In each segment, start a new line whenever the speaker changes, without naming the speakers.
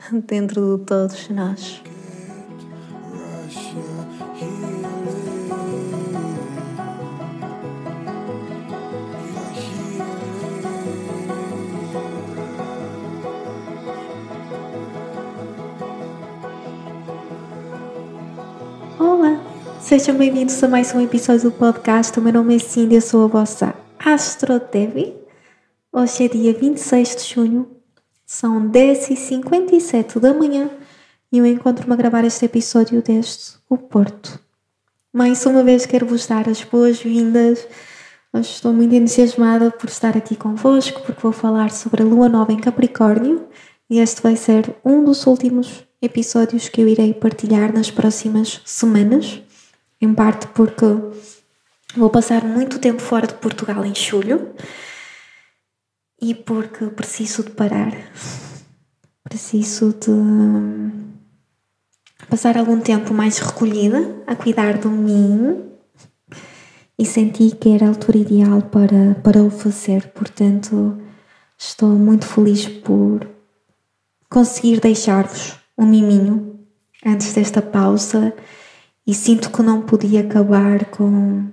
dentro de todos nós. Olá, sejam bem-vindos a mais um episódio do podcast. O meu nome é Cindy, eu sou a vossa Astro Devi. Hoje é dia 26 de junho, são 10h57 da manhã e eu encontro-me a gravar este episódio desde o Porto. Mais uma vez quero vos dar as boas-vindas. Estou muito entusiasmada por estar aqui convosco porque vou falar sobre a Lua Nova em Capricórnio e este vai ser um dos últimos episódios que eu irei partilhar nas próximas semanas, em parte porque Vou passar muito tempo fora de Portugal em julho e porque preciso de parar. Preciso de passar algum tempo mais recolhida a cuidar de mim e senti que era a altura ideal para, para o fazer. Portanto, estou muito feliz por conseguir deixar-vos um miminho antes desta pausa e sinto que não podia acabar com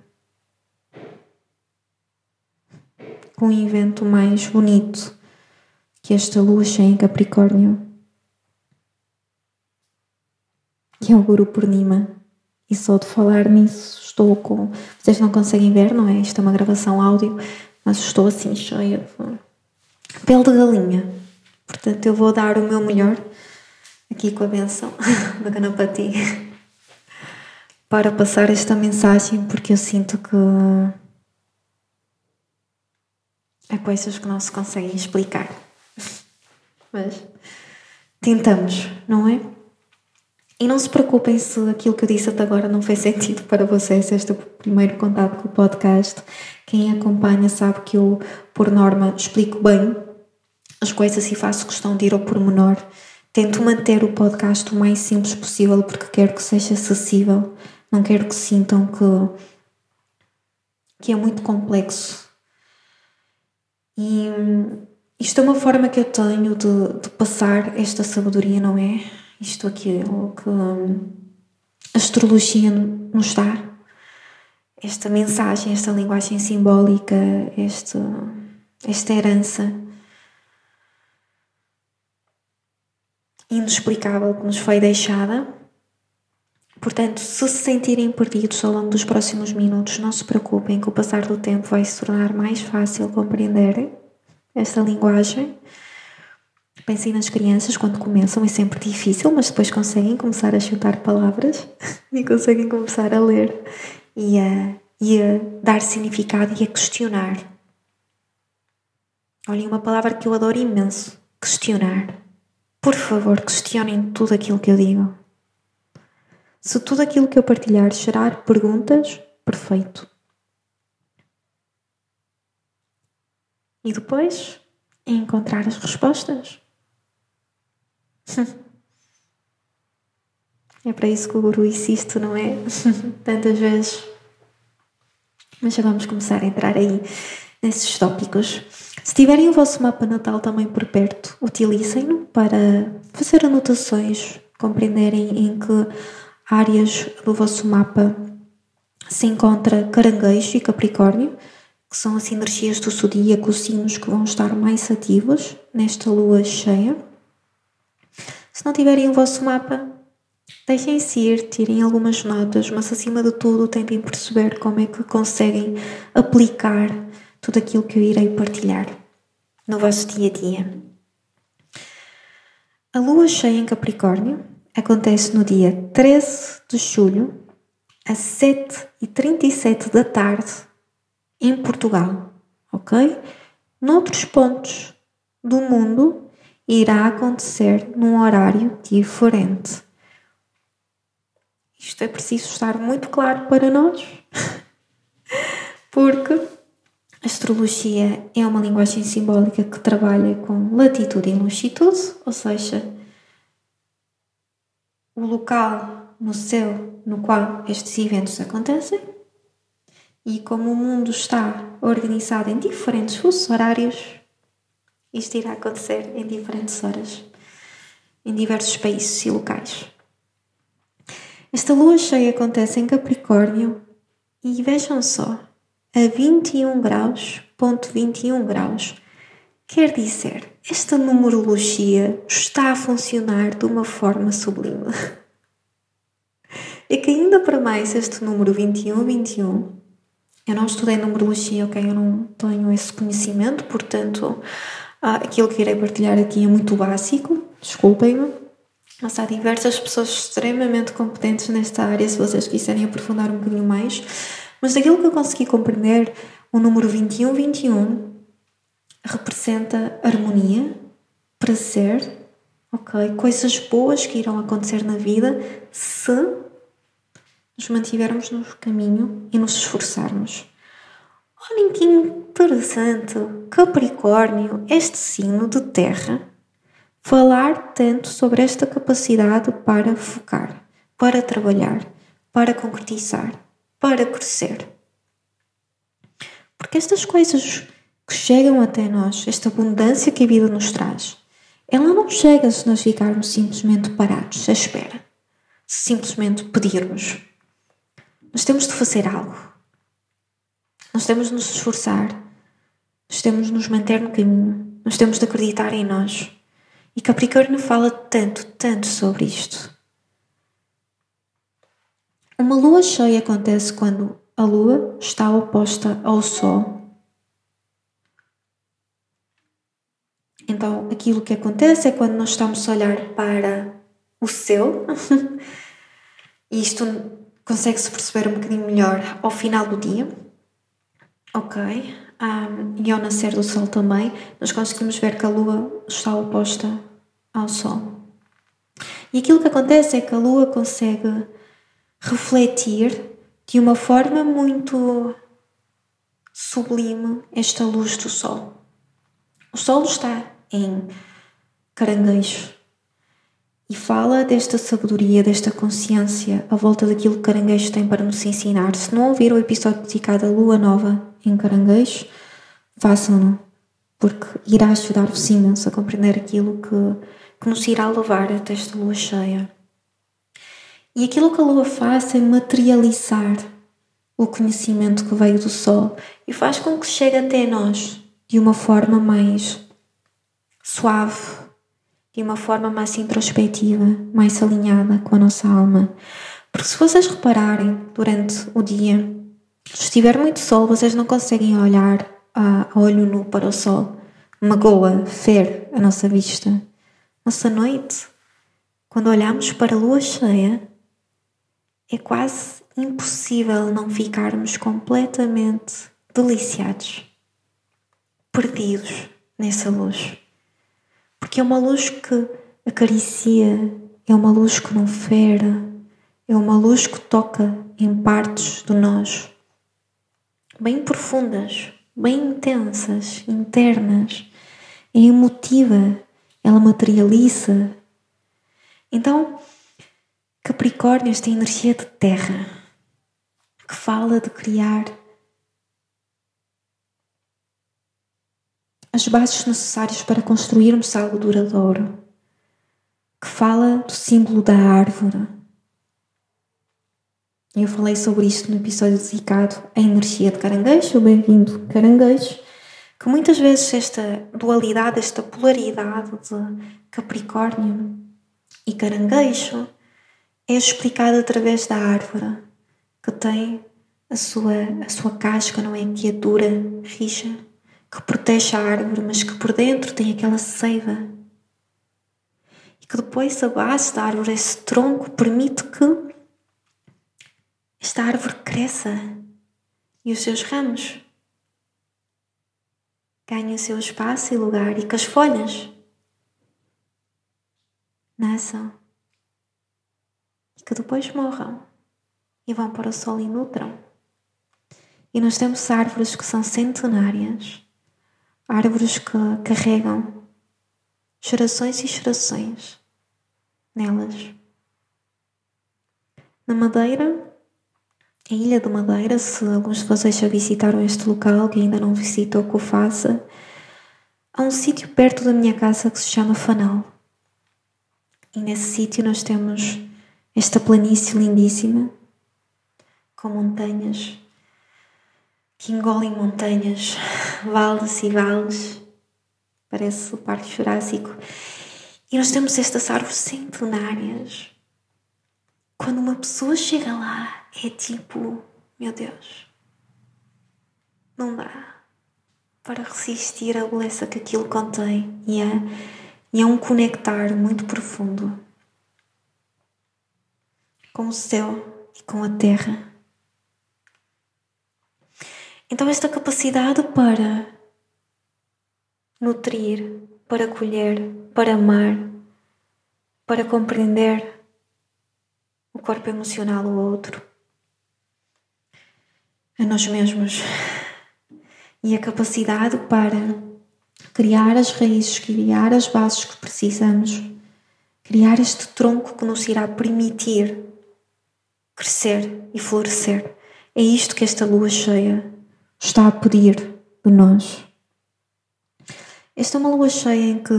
com um evento mais bonito que esta lua cheia em Capricórnio, que é o Guru Purnima. E só de falar nisso estou com. Vocês não conseguem ver, não é? Isto é uma gravação áudio, mas estou assim cheia de pele de galinha. Portanto, eu vou dar o meu melhor aqui com a benção da Ganapati para passar esta mensagem, porque eu sinto que Há coisas que não se conseguem explicar. Mas tentamos, não é? E não se preocupem se aquilo que eu disse até agora não fez sentido para vocês. Este é o primeiro contato com o podcast. Quem acompanha sabe que eu, por norma, explico bem as coisas e faço questão de ir ao pormenor. Tento manter o podcast o mais simples possível porque quero que seja acessível. Não quero que sintam que, que é muito complexo e isto é uma forma que eu tenho de, de passar esta sabedoria, não é? Isto aqui é o que a astrologia nos dá. Esta mensagem, esta linguagem simbólica, esta, esta herança inexplicável que nos foi deixada. Portanto, se se sentirem perdidos ao longo dos próximos minutos, não se preocupem que o passar do tempo vai se tornar mais fácil compreender esta linguagem. Pensem nas crianças quando começam, é sempre difícil, mas depois conseguem começar a juntar palavras e conseguem começar a ler e a, e a dar significado e a questionar. Olhem, uma palavra que eu adoro imenso: questionar. Por favor, questionem tudo aquilo que eu digo. Se tudo aquilo que eu partilhar gerar perguntas, perfeito. E depois encontrar as respostas. é para isso que o guru insiste, não é? Tantas vezes. Mas já vamos começar a entrar aí nesses tópicos. Se tiverem o vosso mapa natal também por perto, utilizem-no para fazer anotações, compreenderem em que áreas do vosso mapa se encontra Caranguejo e Capricórnio, que são as energias do zodíaco, os signos que vão estar mais ativos nesta lua cheia. Se não tiverem o vosso mapa, deixem-se ir, tirem algumas notas, mas acima de tudo tentem perceber como é que conseguem aplicar tudo aquilo que eu irei partilhar no vosso dia a dia. A lua cheia em Capricórnio acontece no dia 13 de julho, às 7h37 da tarde, em Portugal, ok? Noutros pontos do mundo irá acontecer num horário diferente. Isto é preciso estar muito claro para nós, porque a astrologia é uma linguagem simbólica que trabalha com latitude e longitude, ou seja, o local no céu no qual estes eventos acontecem e como o mundo está organizado em diferentes fusos horários, isto irá acontecer em diferentes horas, em diversos países e locais. Esta lua cheia acontece em Capricórnio e vejam só, a 21 graus, ponto 21 graus. Quer dizer, esta numerologia está a funcionar de uma forma sublime. É que ainda para mais este número 21, 21, eu não estudei numerologia, ok? Eu não tenho esse conhecimento, portanto, ah, aquilo que irei partilhar aqui é muito básico, desculpem-me. Mas há diversas pessoas extremamente competentes nesta área, se vocês quiserem aprofundar um bocadinho mais. Mas daquilo que eu consegui compreender, o número 2121 representa harmonia, prazer, ok? Coisas boas que irão acontecer na vida se nos mantivermos no caminho e nos esforçarmos. Olhem que interessante! Capricórnio, este signo de terra, falar tanto sobre esta capacidade para focar, para trabalhar, para concretizar, para crescer. Porque estas coisas que chegam até nós, esta abundância que a vida nos traz, ela não chega se nós ficarmos simplesmente parados à espera, se simplesmente pedirmos. Nós temos de fazer algo. Nós temos de nos esforçar. Nós temos de nos manter no caminho. Nós temos de acreditar em nós. E Capricórnio fala tanto, tanto sobre isto. Uma lua cheia acontece quando a lua está oposta ao sol. Então, aquilo que acontece é quando nós estamos a olhar para o céu, e isto consegue-se perceber um bocadinho melhor ao final do dia, ok? Um, e ao nascer do sol também, nós conseguimos ver que a lua está oposta ao Sol. E aquilo que acontece é que a Lua consegue refletir de uma forma muito sublime esta luz do Sol. O Sol está em caranguejo e fala desta sabedoria, desta consciência à volta daquilo que caranguejo tem para nos ensinar. Se não ouviram o episódio dedicado à Lua Nova em caranguejo, façam-no, porque irá ajudar-vos imenso a compreender aquilo que que nos irá levar até esta lua cheia. E aquilo que a lua faz é materializar o conhecimento que veio do sol e faz com que chegue até nós de uma forma mais suave, de uma forma mais introspectiva, mais alinhada com a nossa alma. Porque se vocês repararem durante o dia, se estiver muito sol, vocês não conseguem olhar a olho nu para o sol. Magoa, fer a nossa vista. Nossa noite, quando olhamos para a lua cheia, é quase impossível não ficarmos completamente deliciados, perdidos nessa luz. Porque é uma luz que acaricia, é uma luz que não fera, é uma luz que toca em partes do nós bem profundas, bem intensas, internas, é emotiva, ela materializa. Então, Capricórnio, esta energia de terra, que fala de criar as bases necessárias para construirmos algo duradouro, que fala do símbolo da árvore. Eu falei sobre isto no episódio dedicado à energia de caranguejo. Bem-vindo, caranguejo que muitas vezes esta dualidade, esta polaridade de Capricórnio e Caranguejo é explicada através da árvore, que tem a sua, a sua casca, não é? Que é dura, rija, que protege a árvore, mas que por dentro tem aquela seiva. E que depois a base da árvore, esse tronco, permite que esta árvore cresça e os seus ramos ganhem o seu espaço e lugar e que as folhas nasçam e que depois morram e vão para o sol e nutram. E nós temos árvores que são centenárias, árvores que carregam gerações e gerações nelas. Na Madeira, a Ilha de Madeira, se alguns de vocês já visitaram este local, que ainda não visitou, que o faça, há um sítio perto da minha casa que se chama Fanal. E nesse sítio nós temos esta planície lindíssima, com montanhas que engolem montanhas, vales e vales, parece o Parque Jurássico. E nós temos estas árvores centenárias. Quando uma pessoa chega lá, é tipo, meu Deus, não dá para resistir à beleza que aquilo contém e é, e é um conectar muito profundo com o céu e com a terra. Então, esta capacidade para nutrir, para acolher, para amar, para compreender o corpo emocional do outro, a nós mesmos, e a capacidade para criar as raízes, criar as bases que precisamos, criar este tronco que nos irá permitir crescer e florescer. É isto que esta lua cheia está a pedir de nós. Esta é uma lua cheia em que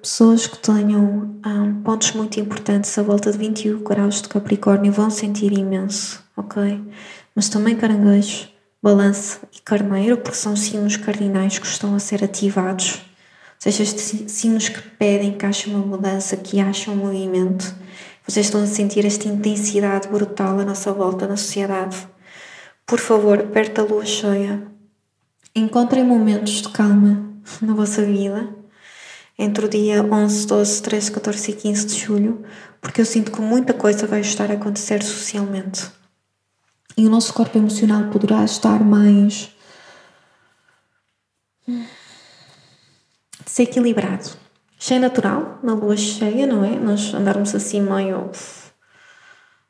pessoas que tenham um, pontos muito importantes à volta de 21 graus de Capricórnio vão sentir imenso, ok? Mas também caranguejo, balança e carneiro, porque são signos cardinais que estão a ser ativados. Ou seja, estes signos que pedem que haja uma mudança, que haja um movimento. Vocês estão a sentir esta intensidade brutal à nossa volta na sociedade. Por favor, perto da lua cheia, encontrem momentos de calma na vossa vida entre o dia 11, 12, 13, 14 e 15 de julho, porque eu sinto que muita coisa vai estar a acontecer socialmente. E o nosso corpo emocional poderá estar mais desequilibrado. Cheio natural, na lua cheia, não é? Nós andarmos assim meio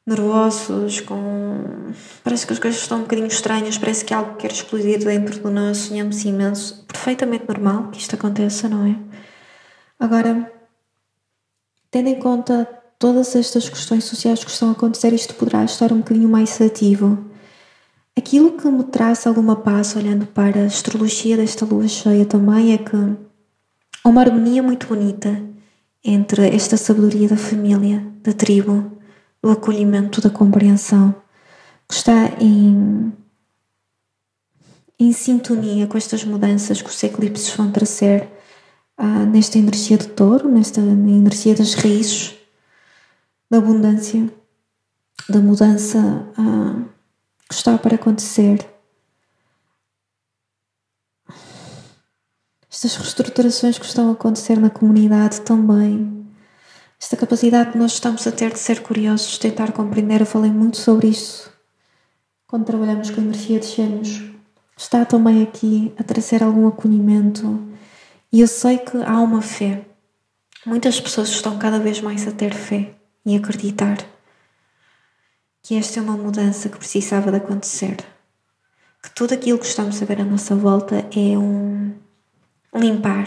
nervosos, com. Parece que as coisas estão um bocadinho estranhas, parece que algo quer explodir dentro de nós, sonhamos imenso. Perfeitamente normal que isto aconteça, não é? Agora, tendo em conta todas estas questões sociais que estão a acontecer, isto poderá estar um bocadinho mais ativo. Aquilo que me traz alguma paz olhando para a astrologia desta lua cheia também é que há uma harmonia muito bonita entre esta sabedoria da família, da tribo, do acolhimento, da compreensão, que está em, em sintonia com estas mudanças que os eclipses vão trazer ah, nesta energia de touro, nesta energia das raízes, da abundância, da mudança ah, que está para acontecer. Estas reestruturações que estão a acontecer na comunidade também esta capacidade que nós estamos a ter de ser curiosos, tentar compreender, eu falei muito sobre isso quando trabalhamos com a energia de gêmeos. Está também aqui a trazer algum acolhimento e eu sei que há uma fé. Muitas pessoas estão cada vez mais a ter fé e acreditar que esta é uma mudança que precisava de acontecer. Que tudo aquilo que estamos a ver à nossa volta é um limpar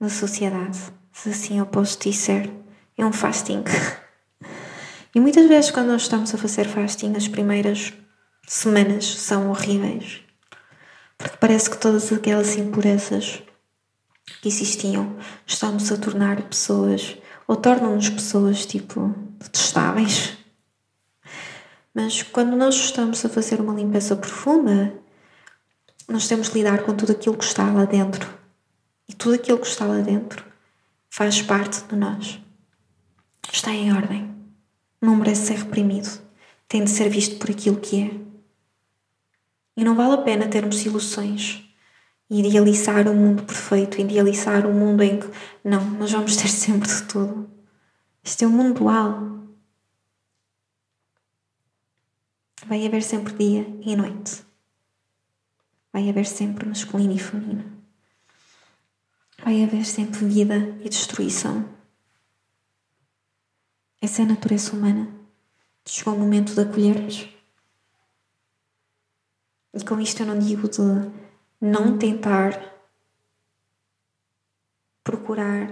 da sociedade se assim eu posso dizer, é um fasting. e muitas vezes, quando nós estamos a fazer fasting, as primeiras semanas são horríveis, porque parece que todas aquelas impurezas que existiam estão-nos a tornar pessoas, ou tornam-nos pessoas tipo detestáveis. Mas quando nós estamos a fazer uma limpeza profunda, nós temos de lidar com tudo aquilo que está lá dentro. E tudo aquilo que está lá dentro faz parte de nós. Está em ordem. Não merece ser reprimido. Tem de ser visto por aquilo que é. E não vale a pena termos ilusões. Idealizar um mundo perfeito, idealizar um mundo em que não, nós vamos ter sempre de tudo. Este é um mundo dual. Vai haver sempre dia e noite. Vai haver sempre masculino e feminino vai haver sempre vida e destruição. Essa é a natureza humana. chegou o momento de acolhermos. E com isto eu não digo de não tentar procurar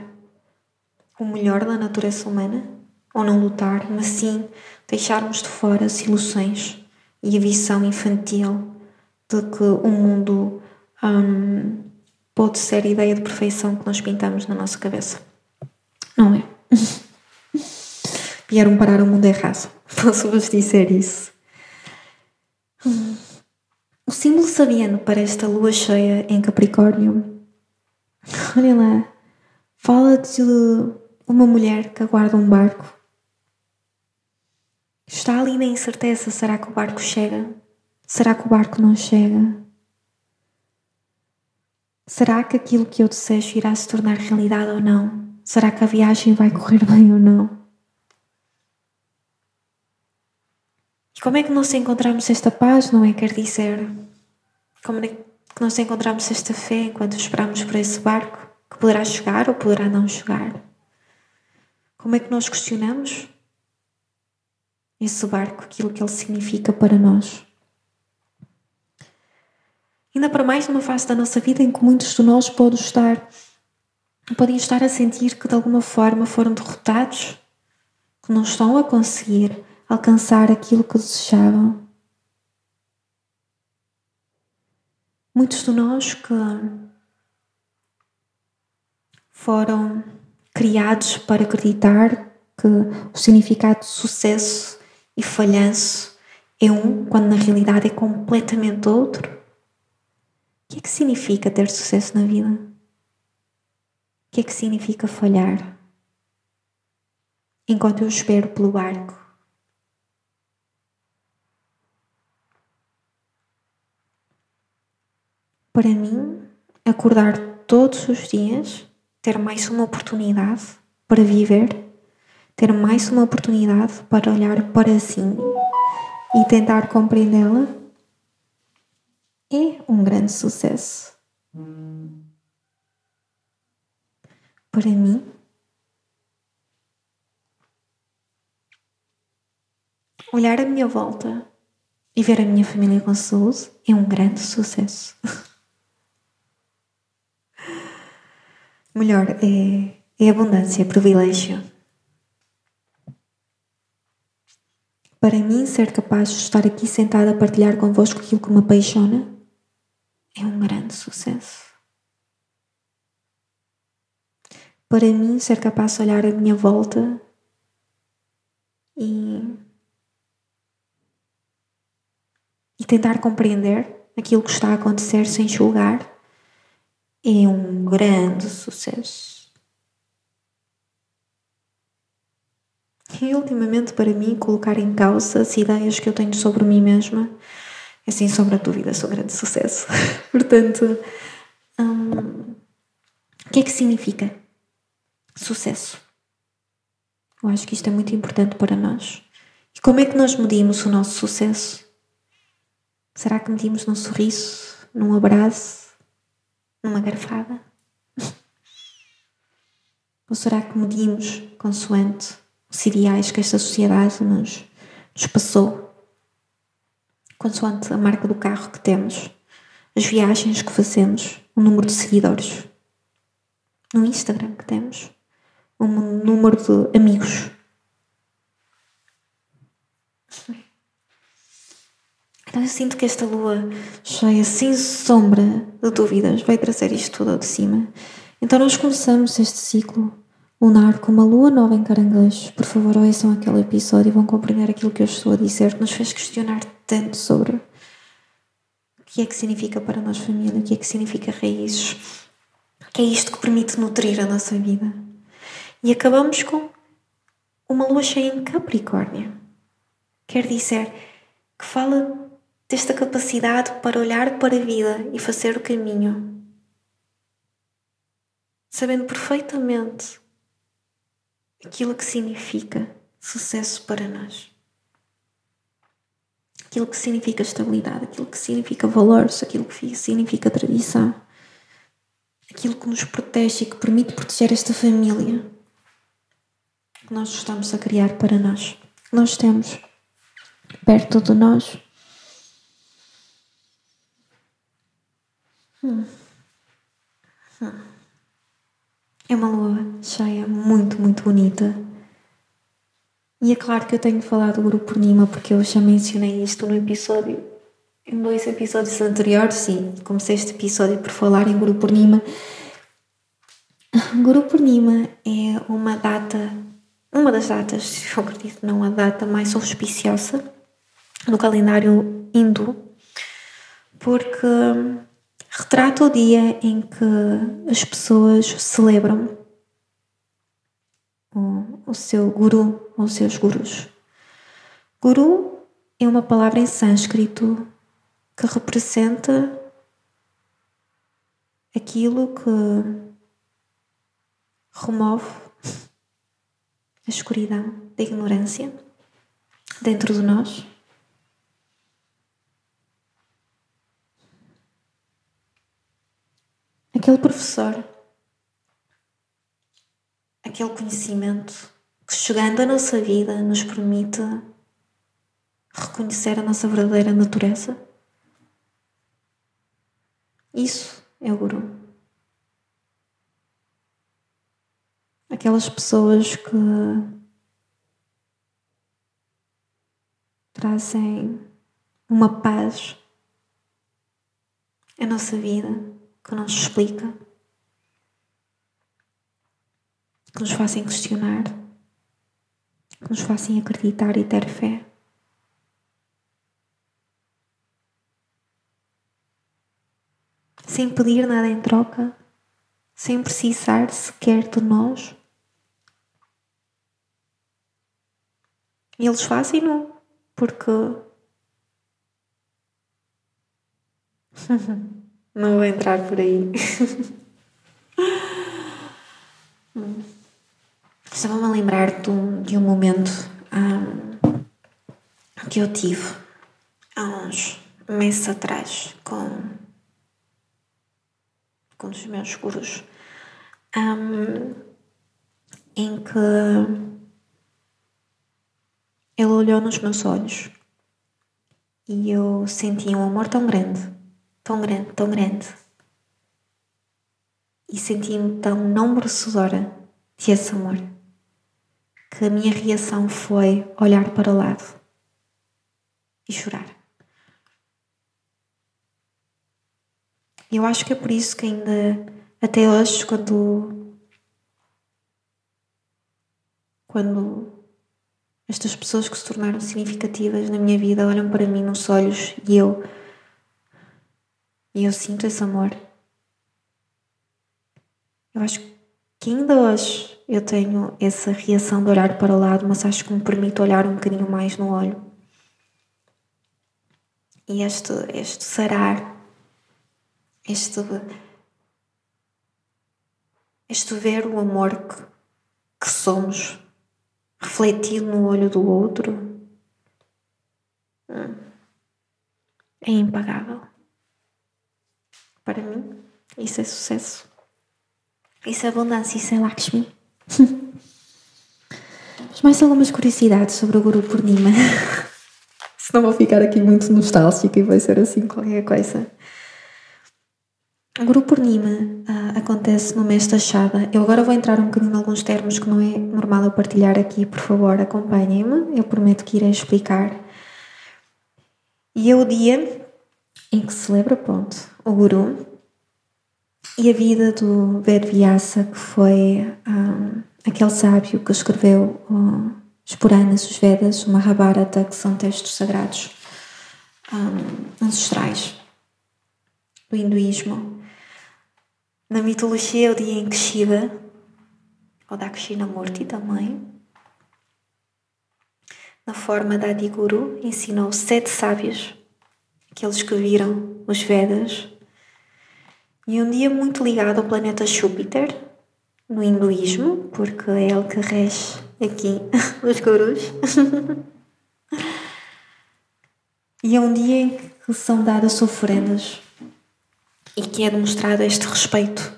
o melhor da natureza humana ou não lutar, mas sim deixarmos de fora as ilusões e a visão infantil de que o mundo um, pode ser a ideia de perfeição que nós pintamos na nossa cabeça. Não é? Vieram parar o mundo errado. Posso-vos dizer isso. O símbolo sabiano para esta lua cheia em Capricórnio, olha lá, fala de uma mulher que aguarda um barco. Está ali na incerteza: será que o barco chega? Será que o barco não chega? Será que aquilo que eu desejo irá se tornar realidade ou não? Será que a viagem vai correr bem ou não? E como é que nós encontramos esta paz, não é? Quer dizer, como é que nós encontramos esta fé enquanto esperamos por esse barco que poderá chegar ou poderá não chegar? Como é que nós questionamos esse barco, aquilo que ele significa para nós? Ainda para mais numa fase da nossa vida em que muitos de nós podem estar, podem estar a sentir que de alguma forma foram derrotados, que não estão a conseguir alcançar aquilo que desejavam. Muitos de nós que foram criados para acreditar que o significado de sucesso e falhanço é um, quando na realidade é completamente outro. O que é que significa ter sucesso na vida? O que é que significa falhar? Enquanto eu espero pelo barco para mim, acordar todos os dias, ter mais uma oportunidade para viver, ter mais uma oportunidade para olhar para si e tentar compreendê-la, é um grande sucesso. Para mim, olhar à minha volta e ver a minha família com saúde é um grande sucesso. Melhor, é, é abundância, é privilégio. Para mim, ser capaz de estar aqui sentada a partilhar convosco aquilo que me apaixona é um grande sucesso. Para mim, ser capaz de olhar à minha volta e, e tentar compreender aquilo que está a acontecer sem julgar é um grande sucesso. E ultimamente, para mim, colocar em causa as ideias que eu tenho sobre mim mesma é sem sombra de dúvida, sou grande sucesso. Portanto, hum, o que é que significa sucesso? Eu acho que isto é muito importante para nós. E como é que nós medimos o nosso sucesso? Será que medimos num sorriso, num abraço, numa garfada? Ou será que medimos consoante os ideais que esta sociedade nos, nos passou? Consoante a marca do carro que temos, as viagens que fazemos, o número de seguidores no Instagram que temos, o número de amigos Então eu sinto que esta lua cheia, sem sombra de dúvidas, vai trazer isto tudo de cima. Então nós começamos este ciclo lunar com uma lua nova em caranguejo. Por favor, ouçam aquele episódio e vão compreender aquilo que eu estou a dizer, que nos fez questionar tanto sobre o que é que significa para nós família, o que é que significa raízes, que é isto que permite nutrir a nossa vida. E acabamos com uma lua cheia em Capricórnio. Quer dizer que fala desta capacidade para olhar para a vida e fazer o caminho, sabendo perfeitamente aquilo que significa sucesso para nós. Aquilo que significa estabilidade, aquilo que significa valores, aquilo que significa tradição, aquilo que nos protege e que permite proteger esta família que nós estamos a criar para nós. Nós temos perto de nós. Hum. Hum. É uma lua cheia muito, muito bonita. E é claro que eu tenho falar do grupo Purnima porque eu já mencionei isto no episódio, em dois episódios anteriores e comecei este episódio por falar em Guru Purnima. Guru Purnima é uma data, uma das datas, eu acredito, não a data mais auspiciosa no calendário hindu, porque retrata o dia em que as pessoas celebram o, o seu guru ou os seus gurus. Guru é uma palavra em sânscrito que representa aquilo que remove a escuridão da ignorância dentro de nós. Aquele professor, aquele conhecimento que chegando à nossa vida nos permite reconhecer a nossa verdadeira natureza. Isso é o Guru. Aquelas pessoas que trazem uma paz à nossa vida que não se explica, que nos fazem questionar, que nos fazem acreditar e ter fé. Sem pedir nada em troca, sem precisar sequer de nós. E eles fazem-no porque Não vou entrar por aí. Estava-me a lembrar de um, de um momento um, que eu tive há uns meses atrás com, com um dos meus gurus, um, em que ele olhou nos meus olhos e eu senti um amor tão grande tão grande, tão grande. E senti-me tão não merecedora de esse amor que a minha reação foi olhar para o lado e chorar. Eu acho que é por isso que ainda até hoje quando quando estas pessoas que se tornaram significativas na minha vida olham para mim nos olhos e eu e eu sinto esse amor. Eu acho que ainda hoje eu tenho essa reação de olhar para o lado, mas acho que me permite olhar um bocadinho mais no olho. E este, este sarar, este, este ver o amor que, que somos refletido no olho do outro hum, é impagável. Para mim, isso é sucesso. Isso é abundância, isso é Lakshmi. Mas mais algumas curiosidades sobre o Guru Purnima. Senão vou ficar aqui muito nostálgica e vai ser assim qualquer coisa. O Guru Purnima uh, acontece no mês da Chada. Eu agora vou entrar um bocadinho em alguns termos que não é normal eu partilhar aqui. Por favor, acompanhem-me. Eu prometo que irei explicar. E é o dia em que se celebra, pronto, o Guru e a vida do Vedvyasa, que foi um, aquele sábio que escreveu uh, os Puranas, os Vedas, o Mahabharata, que são textos sagrados um, ancestrais do hinduísmo. Na mitologia o dia em que Shiva, ou Dakshinamurti também, na forma da Adiguru, ensinou sete sábios que viram os Vedas, e um dia muito ligado ao planeta Júpiter, no hinduísmo, porque é ele que rege aqui os gurus. e é um dia em que são dadas oferendas e que é demonstrado este respeito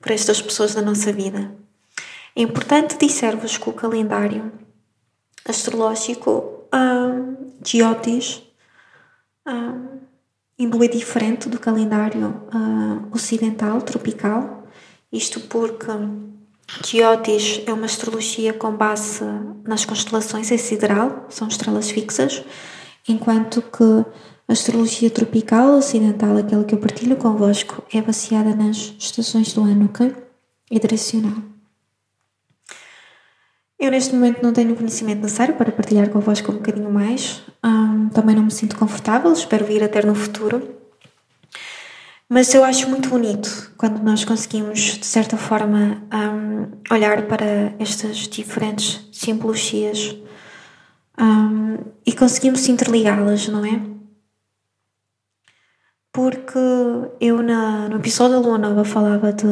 por estas pessoas da nossa vida. É importante dizer-vos que o calendário astrológico um, Giotis lua diferente do calendário uh, ocidental, tropical. Isto porque Giotis é uma astrologia com base nas constelações, é sideral, são estrelas fixas, enquanto que a astrologia tropical ocidental, aquela que eu partilho convosco, é baseada nas estações do ano, ok? É direcional. Eu neste momento não tenho o conhecimento necessário para partilhar convosco um bocadinho mais. Um, também não me sinto confortável, espero vir a ter no futuro. Mas eu acho muito bonito quando nós conseguimos, de certa forma, um, olhar para estas diferentes simbologias um, e conseguimos interligá-las, não é? Porque eu na, no episódio da Lua Nova falava de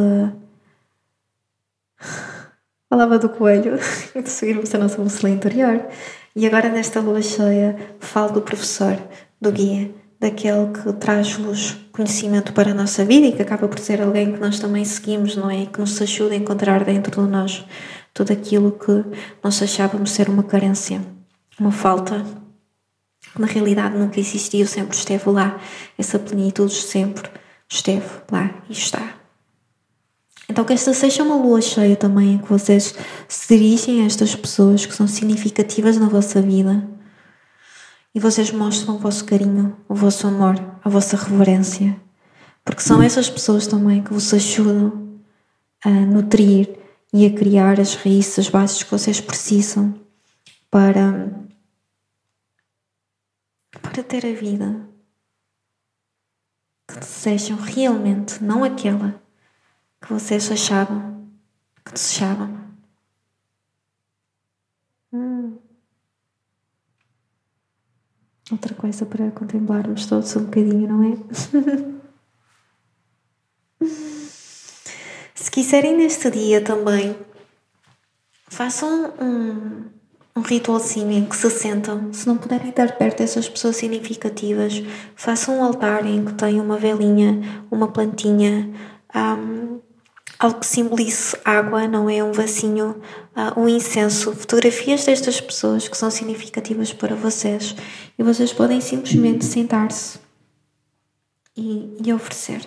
Falava do coelho e de seguirmos a nossa mochila interior. E agora, nesta lua cheia, falo do professor, do guia, daquele que traz-nos conhecimento para a nossa vida e que acaba por ser alguém que nós também seguimos, não é? E que nos ajuda a encontrar dentro de nós tudo aquilo que nós achávamos ser uma carência, uma falta, na realidade nunca existiu, sempre esteve lá. Essa plenitude sempre esteve lá e está. Então, que esta seja uma lua cheia também, que vocês se dirigem a estas pessoas que são significativas na vossa vida e vocês mostram o vosso carinho, o vosso amor, a vossa reverência, porque são essas pessoas também que vos ajudam a nutrir e a criar as raízes, as bases que vocês precisam para, para ter a vida que desejam realmente, não aquela que vocês achavam que desejavam. Hum. Outra coisa para contemplarmos todos um bocadinho, não é? Se quiserem neste dia também, façam um, um ritualzinho em que se sentam. Se não puderem estar perto dessas pessoas significativas, façam um altar em que tenham uma velinha, uma plantinha, um, algo que simbolize água, não é um vasinho, uh, um incenso, fotografias destas pessoas que são significativas para vocês. E vocês podem simplesmente sentar-se e, e oferecer.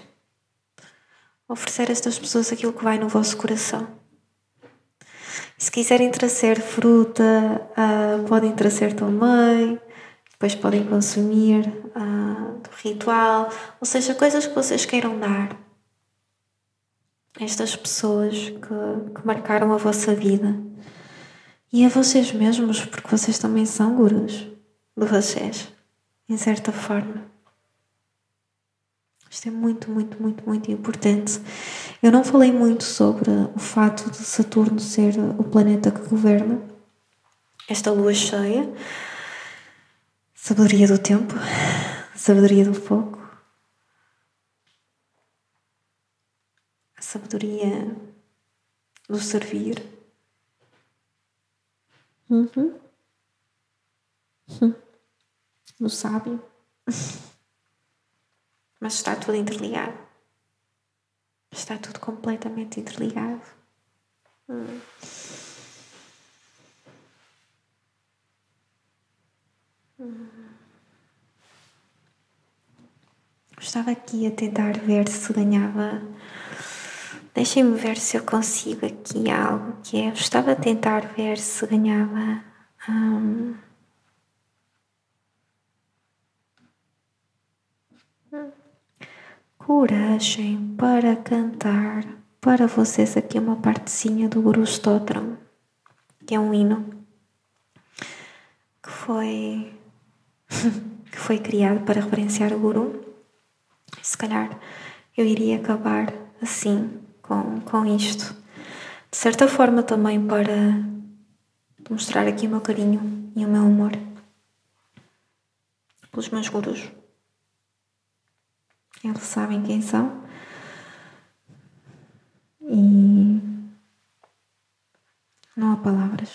Oferecer a estas pessoas aquilo que vai no vosso coração. E se quiserem trazer fruta, uh, podem trazer também, depois podem consumir uh, do ritual, ou seja, coisas que vocês queiram dar estas pessoas que, que marcaram a vossa vida e a vocês mesmos, porque vocês também são gurus de vocês, em certa forma. Isto é muito, muito, muito, muito importante. Eu não falei muito sobre o fato de Saturno ser o planeta que governa esta lua cheia, sabedoria do tempo, sabedoria do fogo. Sabedoria do servir. Uhum. Do sábio. Mas está tudo interligado. Está tudo completamente interligado. Hum. Hum. Estava aqui a tentar ver se ganhava Deixem-me ver se eu consigo aqui algo que é. Eu estava a tentar ver se ganhava. Um, coragem para cantar para vocês aqui uma partezinha do Guru Stotram, que é um hino que foi que foi criado para referenciar o Guru. Se calhar eu iria acabar assim com, com isto. De certa forma, também para mostrar aqui o meu carinho e o meu amor pelos meus gurus. Eles sabem quem são. E não há palavras.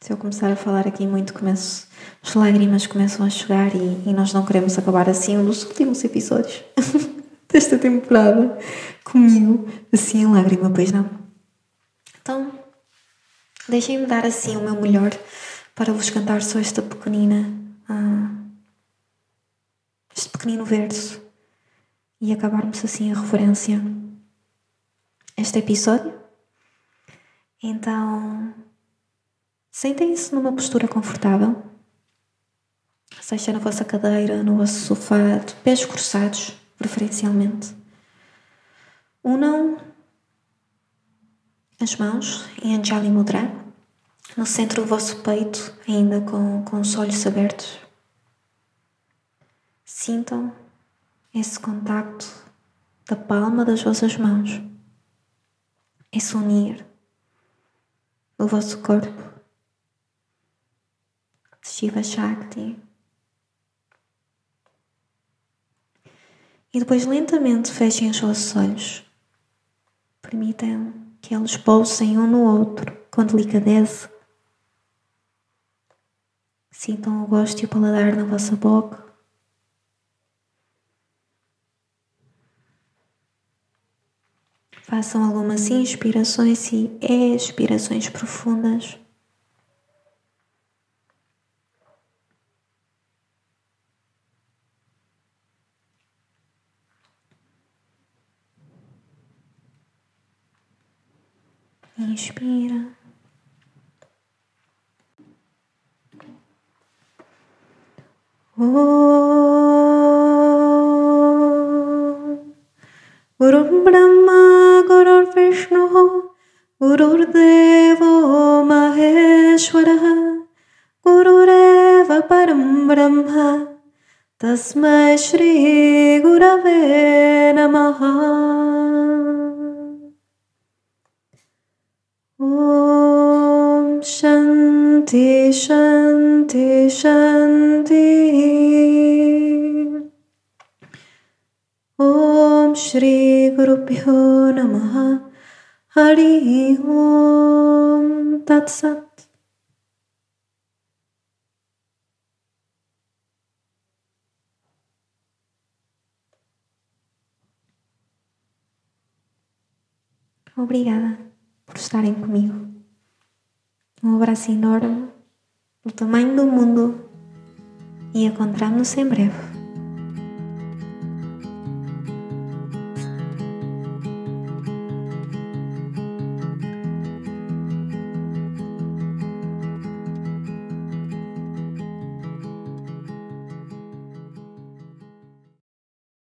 Se eu começar a falar aqui muito, começo, as lágrimas começam a chegar e, e nós não queremos acabar assim um dos últimos episódios. desta temporada comigo, assim em lágrima, pois não? Então, deixem-me dar assim o meu melhor para vos cantar só esta pequenina, ah, este pequenino verso e acabarmos assim a referência este episódio. Então, sentem-se numa postura confortável, seja na vossa cadeira, no vosso sofá, de pés cruzados, preferencialmente. Unam as mãos em Anjali Mudra, no centro do vosso peito, ainda com, com os olhos abertos. Sintam esse contacto da palma das vossas mãos, esse unir do vosso corpo Shiva Shakti. E depois lentamente fechem os vossos olhos. Permitam que eles pousem um no outro com delicadeza. Sintam o gosto e o paladar na vossa boca. Façam algumas inspirações e expirações profundas. हो गुरुं ब्रह्म गुरुर्विष्णुः गुरुर्देवो महेश्वरः गुरुरेव परं ब्रह्म तस्मै श्रीगुरवे नमः Shanti, Shanti, Shanti. Om Shri Guru Pyo Namaha Hari Om Tat Sat. Obrigada por estarem comigo. Um abraço enorme, do tamanho do mundo, e encontramos-nos em breve.